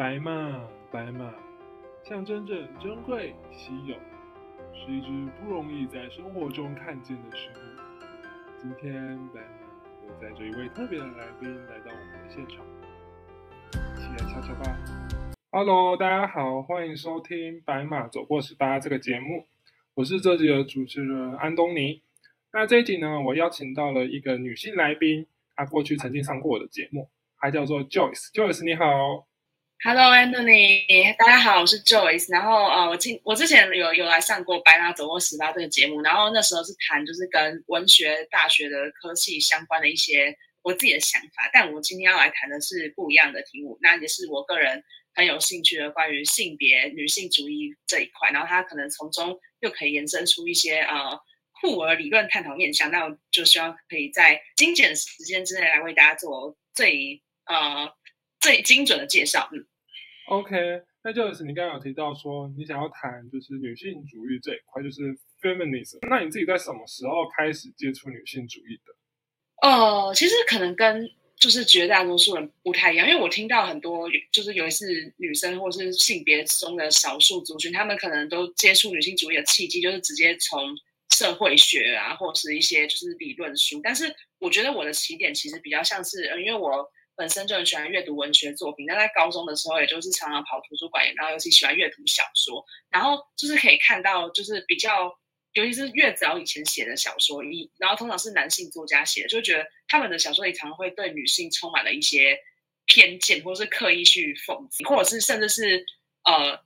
白马，白马，象征着珍贵、稀有，是一只不容易在生活中看见的生物。今天，白马又带着一位特别的来宾来到我们的现场，一起来瞧瞧吧。Hello，大家好，欢迎收听《白马走过十八》这个节目，我是这集的主持人安东尼。那这一集呢，我邀请到了一个女性来宾，她过去曾经上过我的节目，她叫做 Joyce。Joyce，你好。Hello，Anthony，大家好，我是 Joyce。然后呃，我今我之前有有来上过《白马走过十八》这个节目，然后那时候是谈就是跟文学大学的科系相关的一些我自己的想法。但我今天要来谈的是不一样的题目，那也是我个人很有兴趣的关于性别女性主义这一块。然后它可能从中又可以延伸出一些呃酷儿理论探讨面向。那我就希望可以在精简时间之内来为大家做最呃最精准的介绍。嗯。OK，那就是你刚刚有提到说你想要谈就是女性主义这一块，就是 feminism。那你自己在什么时候开始接触女性主义的？呃，其实可能跟就是绝大多数人不太一样，因为我听到很多就是尤其是女生或是性别中的少数族群，他们可能都接触女性主义的契机就是直接从社会学啊，或是一些就是理论书。但是我觉得我的起点其实比较像是，因为我。本身就很喜欢阅读文学作品，那在高中的时候，也就是常常跑图书馆，然后尤其喜欢阅读小说，然后就是可以看到，就是比较，尤其是越早以前写的小说，一然后通常是男性作家写的，就觉得他们的小说里常常会对女性充满了一些偏见，或是刻意去讽刺，或者是甚至是呃，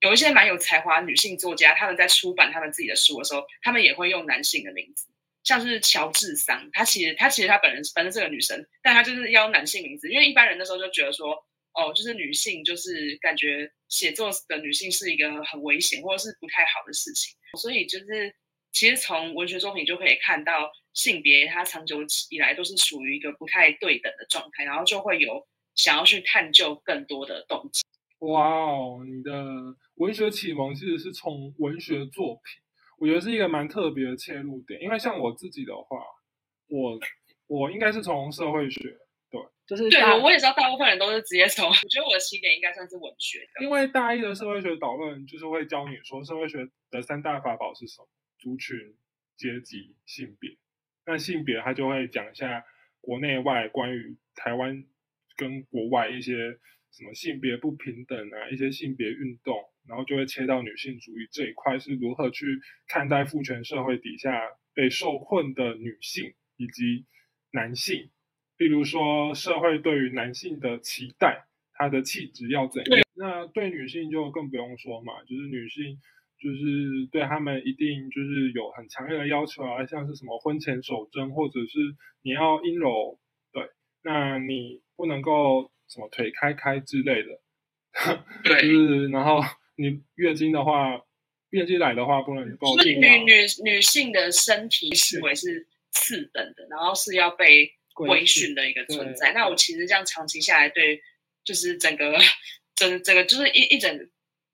有一些蛮有才华女性作家，他们在出版他们自己的书的时候，他们也会用男性的名字。像是乔治桑，她其实她其实她本人本身是个女生，但她就是要男性名字，因为一般人那时候就觉得说，哦，就是女性就是感觉写作的女性是一个很危险或者是不太好的事情，所以就是其实从文学作品就可以看到性别它长久以来都是属于一个不太对等的状态，然后就会有想要去探究更多的动机。哇哦，你的文学启蒙其实是从文学作品。我觉得是一个蛮特别的切入点，因为像我自己的话，我我应该是从社会学，对，就是对我我也知道大部分人都是直接从，我觉得我的起点应该算是文学的，因为大一的社会学导论就是会教你说社会学的三大法宝是什么，族群、阶级、性别。那性别它就会讲一下国内外关于台湾跟国外一些什么性别不平等啊，一些性别运动。然后就会切到女性主义这一块是如何去看待父权社会底下被受困的女性以及男性，例如说社会对于男性的期待，他的气质要怎样？那对女性就更不用说嘛，就是女性就是对他们一定就是有很强烈的要求啊，像是什么婚前守贞，或者是你要阴柔，对，那你不能够什么腿开开之类的，对，就是然后。你月经的话，月经来的话不能够。所以女女女性的身体视为是次等的，然后是要被规训的一个存在。那我其实这样长期下来，对，就是整个整整个就是一一整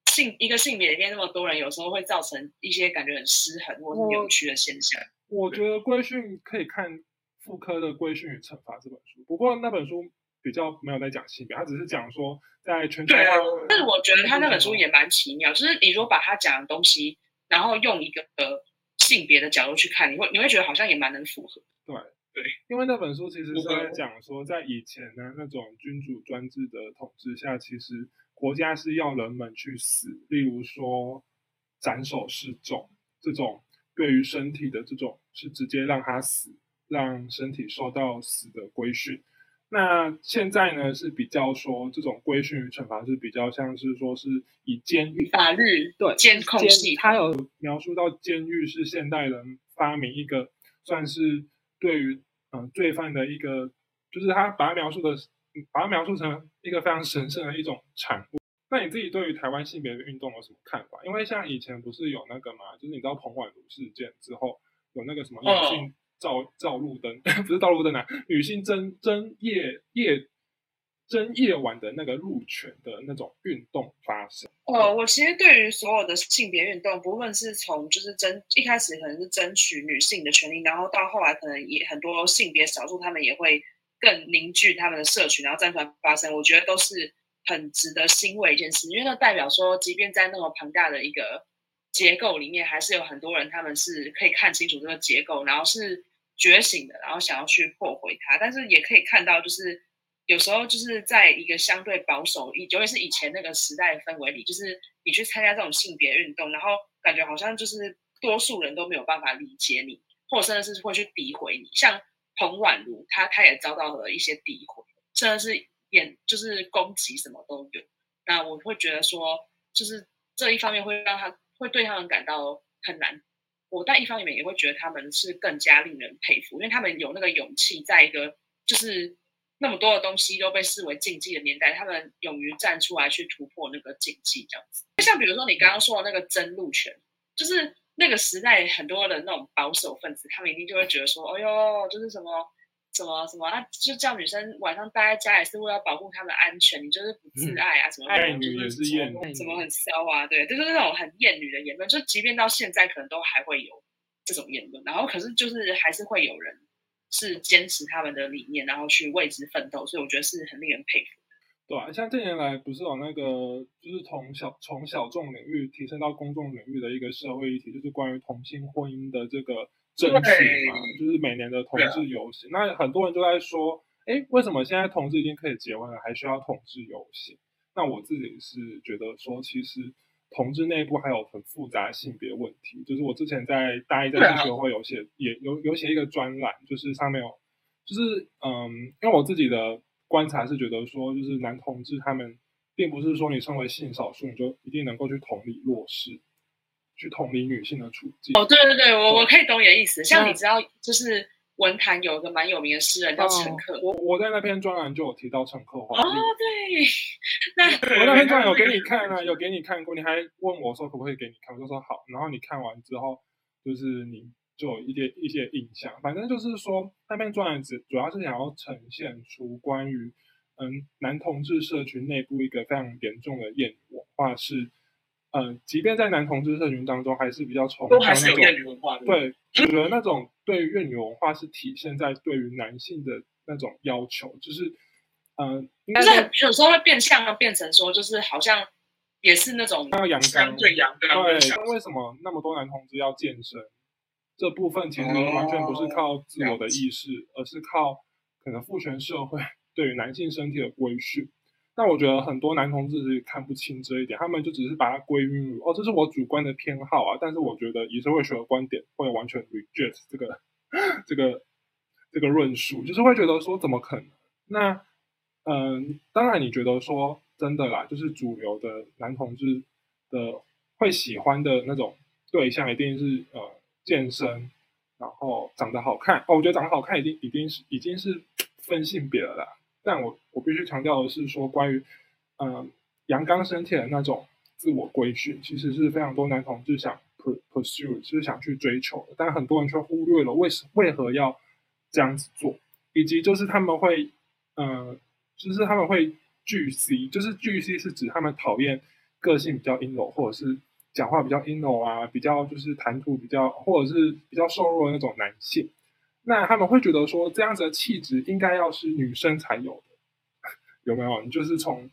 性一个性别里面那么多人，有时候会造成一些感觉很失衡或者扭曲的现象。我觉得规训可以看妇科的《规训与惩罚》这本书，不过那本书。比较没有在讲性别，他只是讲说在全球化。但是我觉得他那本书也蛮奇妙，就是你如果把他讲的东西，然后用一个性别的角度去看，你会你会觉得好像也蛮能符合。对对，因为那本书其实是在讲说，在以前呢那种君主专制的统治下，其实国家是要人们去死，例如说斩首示众这种对于身体的这种是直接让他死，让身体受到死的规训。那现在呢是比较说这种规训与惩罚是比较像是说是以监狱法律对监控系，他有描述到监狱是现代人发明一个算是对于嗯罪犯的一个，就是他把它描述的把它描述成一个非常神圣的一种产物。那你自己对于台湾性别的运动有什么看法？因为像以前不是有那个嘛，就是你知道彭婉如事件之后有那个什么女性。照照路灯 不是照路灯啊，女性争争夜夜争夜晚的那个路权的那种运动发生。哦，我其实对于所有的性别运动，不论是从就是争一开始可能是争取女性的权利，然后到后来可能也很多性别少数他们也会更凝聚他们的社群，然后站出来发声，我觉得都是很值得欣慰一件事，因为那代表说，即便在那么庞大的一个结构里面，还是有很多人他们是可以看清楚这个结构，然后是觉醒的，然后想要去破毁它。但是也可以看到，就是有时候就是在一个相对保守，以尤其是以前那个时代的氛围里，就是你去参加这种性别运动，然后感觉好像就是多数人都没有办法理解你，或者甚至是会去诋毁你。像彭婉如，她她也遭到了一些诋毁，甚至是。演就是攻击什么都有，那我会觉得说，就是这一方面会让他会对他们感到很难。我在一方面也会觉得他们是更加令人佩服，因为他们有那个勇气，在一个就是那么多的东西都被视为禁忌的年代，他们勇于站出来去突破那个禁忌，这样子。就像比如说你刚刚说的那个真路权，就是那个时代很多的那种保守分子，他们一定就会觉得说，哎呦，就是什么。什么什么啊？就叫女生晚上待在家也是为了保护她们安全，你就是不自爱啊？什么爱女也是厌，什么很骚啊？对，就是那种很厌女的言论。就即便到现在，可能都还会有这种言论。然后，可是就是还是会有人是坚持他们的理念，然后去为之奋斗。所以我觉得是很令人佩服。对啊，像近年来不是有那个，就是从小从小众领域提升到公众领域的一个社会议题，就是关于同性婚姻的这个。争取嘛，就是每年的同志游行。那很多人就在说，哎，为什么现在同志已经可以结婚了，还需要同志游行？那我自己是觉得说，其实同志内部还有很复杂性别问题。就是我之前在大一在系学会有写，也有有写一个专栏，就是上面有，就是嗯，因为我自己的观察是觉得说，就是男同志他们并不是说你身为性少数，你就一定能够去同理弱势。去同理女性的处境。哦，对对对，我我可以懂你的意思。像你知道，就是文坛有一个蛮有名的诗人叫陈克。我我在那篇专栏就有提到陈克华。哦，对。那 我那篇专栏有给你看啊，有给你看过，你还问我说可不可以给你看，我就说好。然后你看完之后，就是你就有一些一些印象。反正就是说，那篇专栏主主要是想要呈现出关于嗯男同志社群内部一个非常严重的厌女文化是。嗯，即便在男同志社群当中，还是比较崇尚那种厌女文化。对，我觉得那种对于厌女文化是体现在对于男性的那种要求，就是嗯，但是有时候会变相变成说，就是好像也是那种要阳刚，对阳刚。对，那为什么那么多男同志要健身？这部分其实完全不是靠自我的意识，而是靠可能父权社会 对于男性身体的规训。那我觉得很多男同志是看不清这一点，他们就只是把它归于哦，这是我主观的偏好啊。但是我觉得以社会学的观点会完全 reject 这个这个这个论述，就是会觉得说怎么可能？那嗯，当然你觉得说真的啦，就是主流的男同志的会喜欢的那种对象一定是呃健身，然后长得好看哦。我觉得长得好看一定一定是已经是分性别了啦。但我我必须强调的是，说关于嗯阳刚身体的那种自我规训，其实是非常多男同志想 pursue，就是想去追求的。但很多人却忽略了为什为何要这样子做，以及就是他们会嗯，就是他们会巨 C，就是巨 C 是指他们讨厌个性比较阴柔，或者是讲话比较阴柔啊，比较就是谈吐比较，或者是比较瘦弱的那种男性。那他们会觉得说，这样子的气质应该要是女生才有的，有没有？你就是从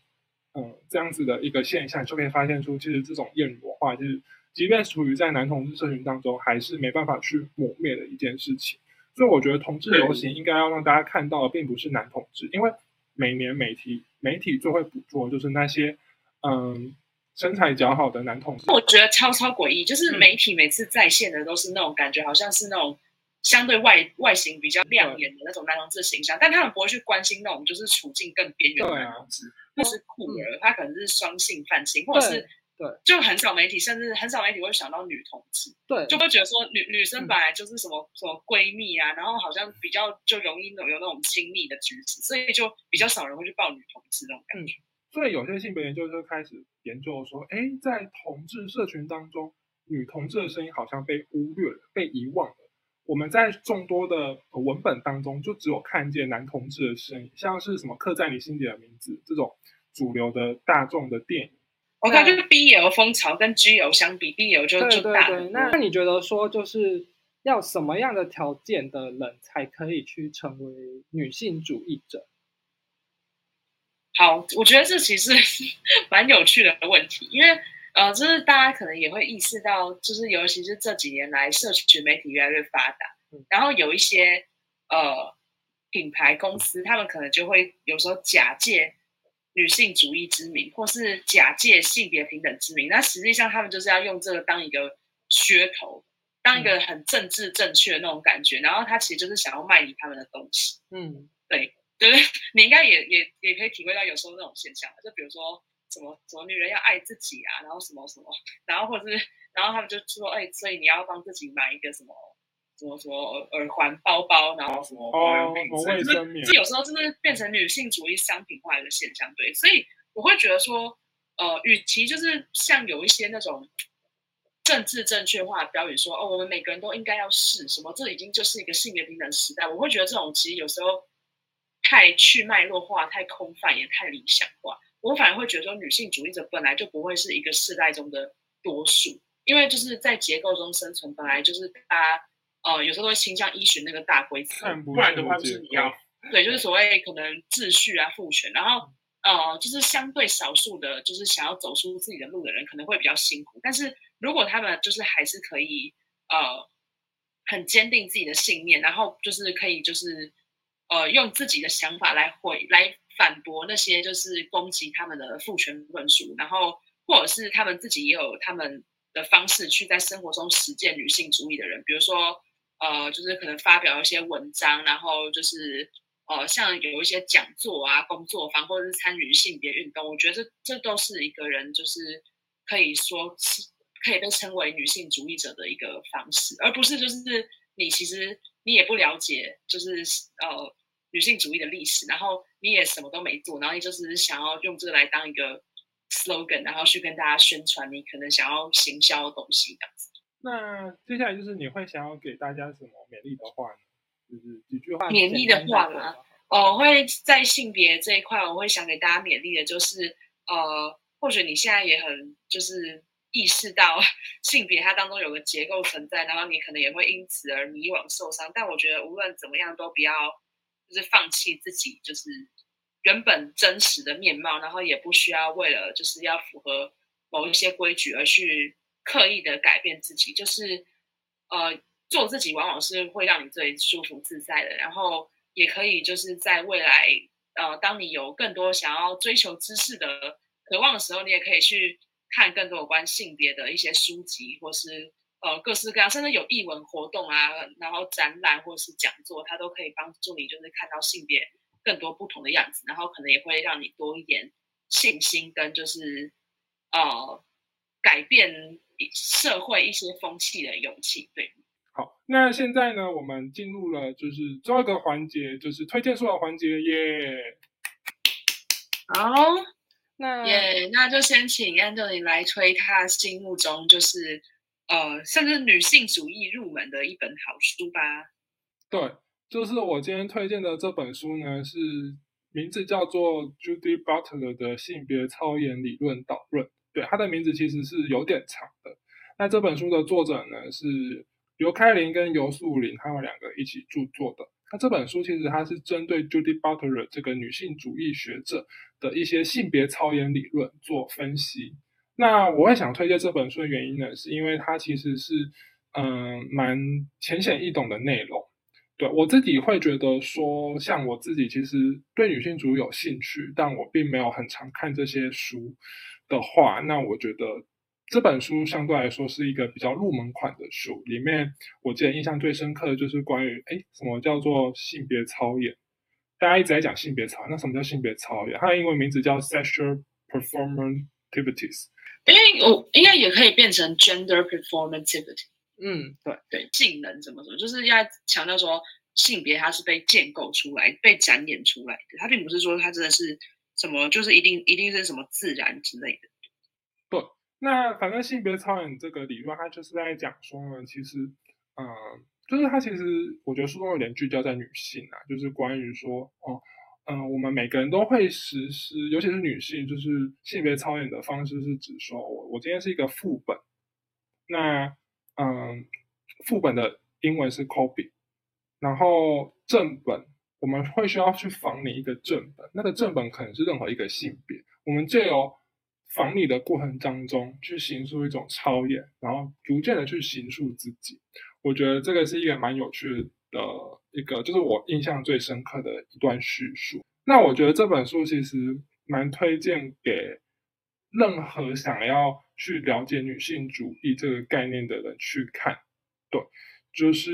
嗯这样子的一个现象，就可以发现出，其实这种厌女化，就是即便处于在男同志社群当中，还是没办法去抹灭的一件事情。所以我觉得同志流行应该要让大家看到的，并不是男同志，因为每年媒体媒体最会捕捉就是那些嗯身材较好的男同志。我觉得超超诡异，就是媒体每次在线的都是那种感觉，好像是那种。相对外外形比较亮眼的那种男同志形象，但他们不会去关心那种就是处境更边缘的男同志，或是酷儿，他可能是双性泛性，或者是对，就很少媒体，甚至很少媒体会想到女同志，对，就会觉得说女女生本来就是什么什么闺蜜啊，然后好像比较就容易有有那种亲密的举止，所以就比较少人会去抱女同志那种感觉。所以有些性别研究就开始研究说，哎，在同志社群当中，女同志的声音好像被忽略了，被遗忘了。我们在众多的文本当中，就只有看见男同志的身影，像是什么刻在你心底的名字这种主流的大众的电影。我看就是 BL 风潮跟 GL 相比，BL 就就大。那那你觉得说，就是要什么样的条件的人才可以去成为女性主义者？好，我觉得这其实是 蛮有趣的问题，因为呃，就是大家可能也会意识到，就是尤其是这几年来，社群媒体越来越发达，然后有一些呃品牌公司，他们可能就会有时候假借女性主义之名，或是假借性别平等之名，那实际上他们就是要用这个当一个噱头，当一个很政治正确的那种感觉，然后他其实就是想要卖你他们的东西，嗯，对。对？你应该也也也可以体会到有时候那种现象，就比如说什么什么女人要爱自己啊，然后什么什么，然后或者是然后他们就说，哎，所以你要帮自己买一个什么什么什么耳环、包包，然后什么保养品，就是这有时候真的变成女性主义商品化的现象。对，所以我会觉得说，呃，与其就是像有一些那种政治正确化的标语说，哦，我们每个人都应该要试什么，这已经就是一个性别平等时代。我会觉得这种其实有时候。太去脉络化、太空泛也太理想化，我反而会觉得说，女性主义者本来就不会是一个世代中的多数，因为就是在结构中生存，本来就是大家呃有时候会倾向依循那个大规则，不然的话就是你要对，就是所谓可能秩序啊、父权，然后呃就是相对少数的，就是想要走出自己的路的人可能会比较辛苦，但是如果他们就是还是可以呃很坚定自己的信念，然后就是可以就是。呃，用自己的想法来回来反驳那些就是攻击他们的父权论述，然后或者是他们自己也有他们的方式去在生活中实践女性主义的人，比如说呃，就是可能发表一些文章，然后就是呃，像有一些讲座啊、工作坊，或者是参与性别运动，我觉得这这都是一个人就是可以说是可以被称为女性主义者的一个方式，而不是就是你其实。你也不了解，就是呃女性主义的历史，然后你也什么都没做，然后你就是想要用这个来当一个 slogan，然后去跟大家宣传你可能想要行销的东西这样子。那接下来就是你会想要给大家什么勉励的话呢？就是几句话勉励的话吗？我会在性别这一块，我会想给大家勉励的就是，呃，或许你现在也很就是。意识到 性别它当中有个结构存在，然后你可能也会因此而迷惘受伤。但我觉得无论怎么样，都不要就是放弃自己就是原本真实的面貌，然后也不需要为了就是要符合某一些规矩而去刻意的改变自己。就是呃，做自己往往是会让你最舒服自在的。然后也可以就是在未来呃，当你有更多想要追求知识的渴望的时候，你也可以去。看更多有关性别的一些书籍，或是呃各式各样，甚至有译文活动啊，然后展览或者是讲座，它都可以帮助你，就是看到性别更多不同的样子，然后可能也会让你多一点信心跟就是呃改变社会一些风气的勇气。对，好，那现在呢，我们进入了就是最后一个环节，就是推荐书的环节耶。好。那耶，那就先请安东尼来推他心目中就是呃，甚至女性主义入门的一本好书吧。对，就是我今天推荐的这本书呢，是名字叫做 Judy Butler 的性别超演理论导论。对，它的名字其实是有点长的。那这本书的作者呢是尤开林跟尤素林他们两个一起著作的。那这本书其实它是针对 Judy Butler 这个女性主义学者的一些性别超演理论做分析。那我会想推荐这本书的原因呢，是因为它其实是嗯蛮浅显易懂的内容。对我自己会觉得说，像我自己其实对女性主义有兴趣，但我并没有很常看这些书的话，那我觉得。这本书相对来说是一个比较入门款的书，里面我记得印象最深刻的就是关于哎，什么叫做性别操演？大家一直在讲性别操，那什么叫性别操演？它的英文名字叫 sexual performativities。因为我应该也可以变成 gender performativity。嗯，对对，性能怎么怎么，就是要强调说性别它是被建构出来、被展演出来的，它并不是说它真的是什么，就是一定一定是什么自然之类的。不那反正性别超演这个理论，它就是在讲说呢，其实，嗯，就是它其实我觉得书中有点聚焦在女性啊，就是关于说，哦，嗯，嗯我们每个人都会实施，尤其是女性，就是性别超演的方式是指说我我今天是一个副本，那嗯，副本的英文是 copy，然后正本我们会需要去仿你一个正本，那个正本可能是任何一个性别，我们借由仿你的过程当中去形塑一种超演，然后逐渐的去形塑自己。我觉得这个是一个蛮有趣的一个，就是我印象最深刻的一段叙述。那我觉得这本书其实蛮推荐给任何想要去了解女性主义这个概念的人去看。对，就是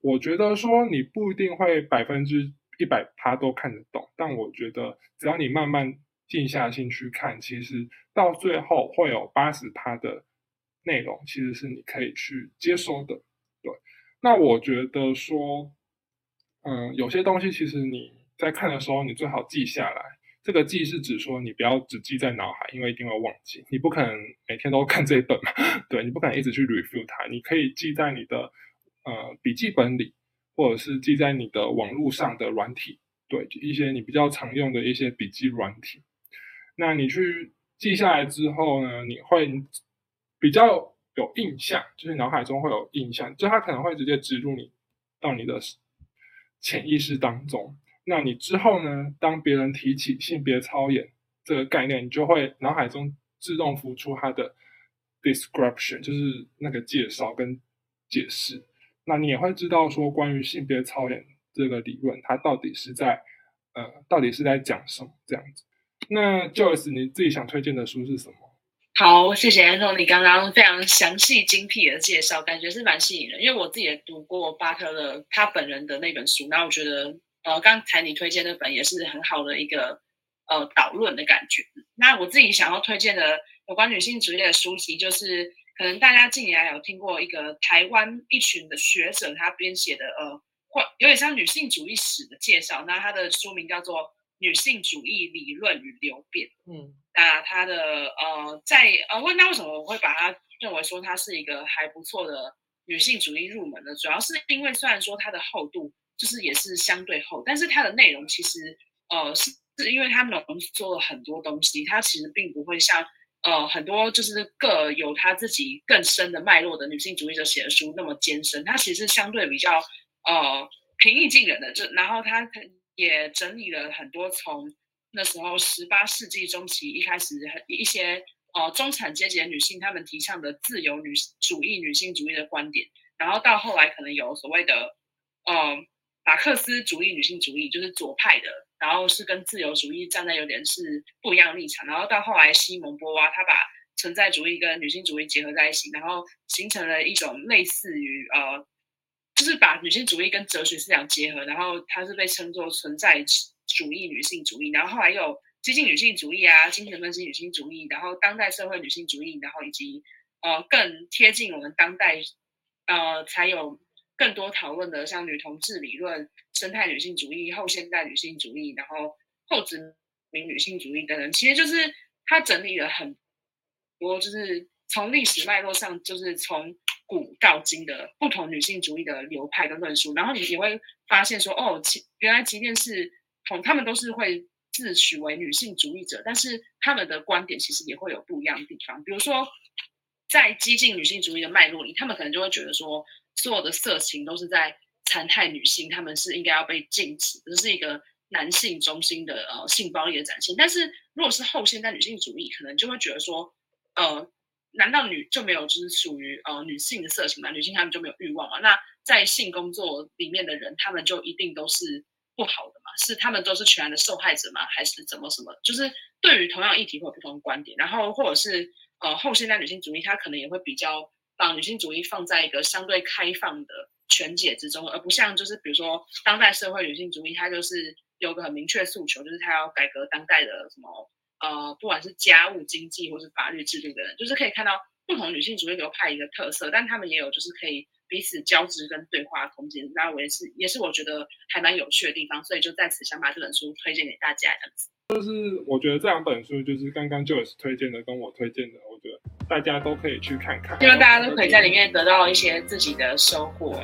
我觉得说你不一定会百分之一百趴都看得懂，但我觉得只要你慢慢静下心去看，其实到最后会有八十趴的。内容其实是你可以去接收的，那我觉得说，嗯，有些东西其实你在看的时候，你最好记下来。这个记是指说，你不要只记在脑海，因为一定会忘记。你不可能每天都看这一本嘛，对你不可能一直去 review 它。你可以记在你的呃笔记本里，或者是记在你的网络上的软体，对一些你比较常用的一些笔记软体。那你去记下来之后呢，你会。比较有印象，就是脑海中会有印象，就它可能会直接植入你到你的潜意识当中。那你之后呢？当别人提起性别操演这个概念，你就会脑海中自动浮出它的 description，就是那个介绍跟解释。那你也会知道说，关于性别操演这个理论，它到底是在呃，到底是在讲什么这样子。那 Joyce，你自己想推荐的书是什么？好，谢谢安东尼刚刚非常详细精辟的介绍，感觉是蛮吸引人。因为我自己也读过巴特勒他本人的那本书，那我觉得呃刚才你推荐那本也是很好的一个呃导论的感觉。那我自己想要推荐的有关女性主义的书籍，就是可能大家近年来有听过一个台湾一群的学者他编写的呃或有点像女性主义史的介绍，那他的书名叫做《女性主义理论与流变》。嗯。那他的呃，在呃，问他为什么我会把他认为说他是一个还不错的女性主义入门呢？主要是因为虽然说它的厚度就是也是相对厚，但是它的内容其实呃是是因为它浓缩了很多东西，它其实并不会像呃很多就是各有他自己更深的脉络的女性主义者写的书那么艰深，它其实相对比较呃平易近人的，就然后他也整理了很多从。那时候，十八世纪中期一开始，一些呃中产阶级的女性，她们提倡的自由女主义、女性主义的观点，然后到后来可能有所谓的呃马克思主义女性主义，就是左派的，然后是跟自由主义站在有点是不一样立场，然后到后来西蒙波娃，他把存在主义跟女性主义结合在一起，然后形成了一种类似于呃，就是把女性主义跟哲学思想结合，然后它是被称作存在。主义女性主义，然后后来又有激进女性主义啊，精神分析女性主义，然后当代社会女性主义，然后以及呃更贴近我们当代呃才有更多讨论的，像女同志理论、生态女性主义、后现代女性主义，然后后殖民女性主义等等，其实就是他整理了很多，就是从历史脉络上，就是从古到今的不同女性主义的流派跟论述，然后你也会发现说，哦，其原来即便是同他们都是会自诩为女性主义者，但是他们的观点其实也会有不一样的地方。比如说，在激进女性主义的脉络里，他们可能就会觉得说，所有的色情都是在残害女性，他们是应该要被禁止，这是一个男性中心的呃性暴力的展现。但是如果是后现代女性主义，可能就会觉得说，呃，难道女就没有就是属于呃女性的色情吗？女性她们就没有欲望吗？那在性工作里面的人，他们就一定都是？不好的嘛，是他们都是全然的受害者吗？还是怎么什么？就是对于同样议题会有不同的观点，然后或者是呃后现代女性主义，它可能也会比较把女性主义放在一个相对开放的全解之中，而不像就是比如说当代社会女性主义，它就是有个很明确诉求，就是它要改革当代的什么呃不管是家务经济或是法律制度的人，就是可以看到不同女性主义流派一个特色，但他们也有就是可以。彼此交织跟对话空间，那我也是也是我觉得还蛮有趣的地方，所以就在此想把这本书推荐给大家。这样子，就是我觉得这两本书就是刚刚 Joyce 推荐的，跟我推荐的，我觉得大家都可以去看看，希望大家都可以在里面得到一些自己的收获。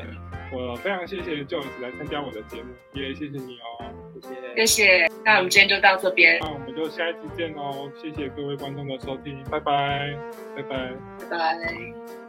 我非常谢谢 Joyce 来参加我的节目，也谢谢你哦，谢谢，谢谢。那我们今天就到这边，那我们就下一期见哦，谢谢各位观众的收听，拜拜，拜拜，拜拜。